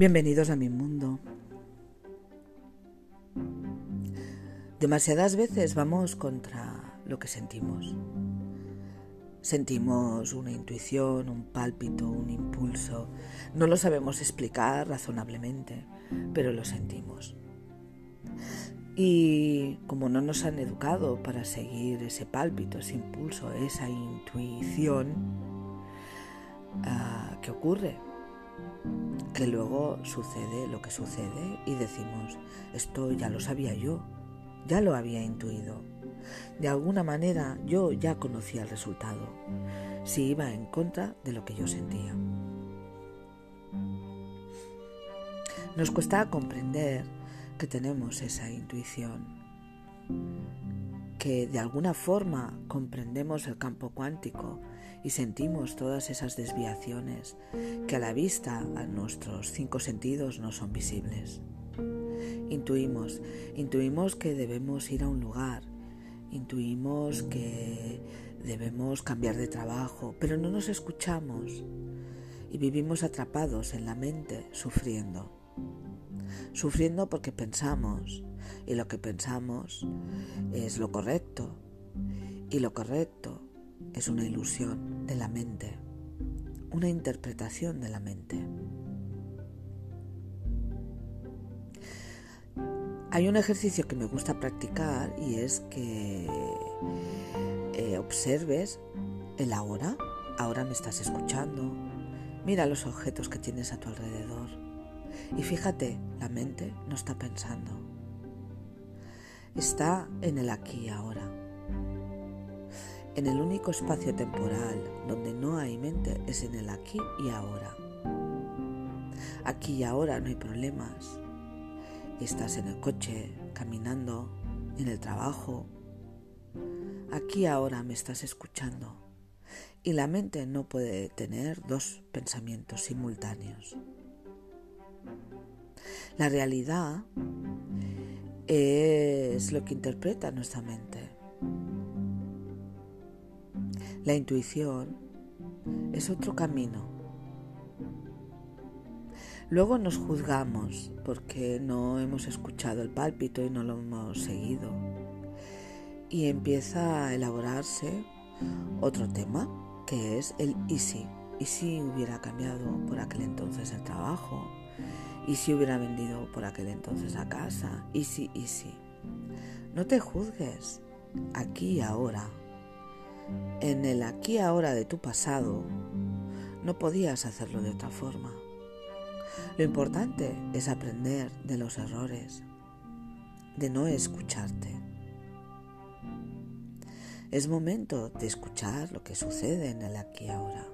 Bienvenidos a mi mundo. Demasiadas veces vamos contra lo que sentimos. Sentimos una intuición, un pálpito, un impulso. No lo sabemos explicar razonablemente, pero lo sentimos. Y como no nos han educado para seguir ese pálpito, ese impulso, esa intuición, ah, ¿qué ocurre? Que luego sucede lo que sucede y decimos, esto ya lo sabía yo, ya lo había intuido. De alguna manera yo ya conocía el resultado, si iba en contra de lo que yo sentía. Nos cuesta comprender que tenemos esa intuición, que de alguna forma comprendemos el campo cuántico y sentimos todas esas desviaciones que a la vista a nuestros cinco sentidos no son visibles. Intuimos, intuimos que debemos ir a un lugar, intuimos que debemos cambiar de trabajo, pero no nos escuchamos y vivimos atrapados en la mente, sufriendo sufriendo porque pensamos y lo que pensamos es lo correcto y lo correcto es una ilusión de la mente, una interpretación de la mente. Hay un ejercicio que me gusta practicar y es que eh, observes el ahora, ahora me estás escuchando, mira los objetos que tienes a tu alrededor y fíjate, la mente no está pensando. Está en el aquí y ahora. En el único espacio temporal donde no hay mente es en el aquí y ahora. Aquí y ahora no hay problemas. Estás en el coche, caminando, en el trabajo. Aquí ahora me estás escuchando. Y la mente no puede tener dos pensamientos simultáneos. La realidad es lo que interpreta nuestra mente. La intuición es otro camino. Luego nos juzgamos porque no hemos escuchado el pálpito y no lo hemos seguido. Y empieza a elaborarse otro tema, que es el y si. ¿Y si hubiera cambiado por aquel entonces el trabajo? ¿Y si hubiera vendido por aquel entonces la casa? ¿Y si, y? No te juzgues aquí y ahora. En el aquí ahora de tu pasado no podías hacerlo de otra forma. Lo importante es aprender de los errores, de no escucharte. Es momento de escuchar lo que sucede en el aquí ahora.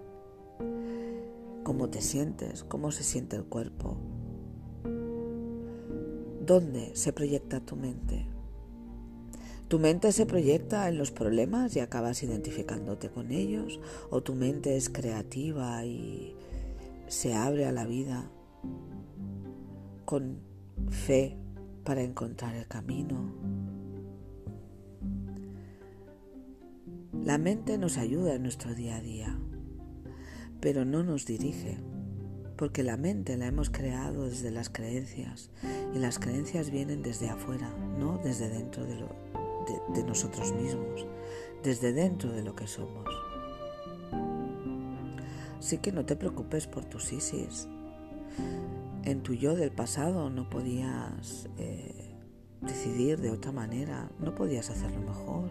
Cómo te sientes, cómo se siente el cuerpo, ¿Dónde se proyecta tu mente? ¿Tu mente se proyecta en los problemas y acabas identificándote con ellos? ¿O tu mente es creativa y se abre a la vida con fe para encontrar el camino? La mente nos ayuda en nuestro día a día, pero no nos dirige porque la mente la hemos creado desde las creencias y las creencias vienen desde afuera, no desde dentro de, nosotros mismos, desde dentro de lo que somos. Así que no te preocupes por tus ISIS. En tu yo del pasado no podías eh, decidir de otra manera, no podías hacerlo mejor.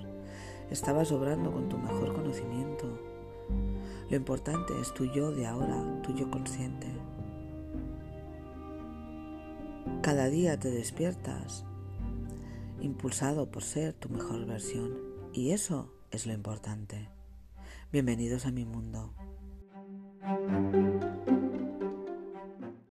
Estabas obrando con tu mejor conocimiento. Lo importante es tu yo de ahora, tu yo consciente. Cada día te despiertas impulsado por ser tu mejor versión y eso es lo importante. Bienvenidos a mi mundo.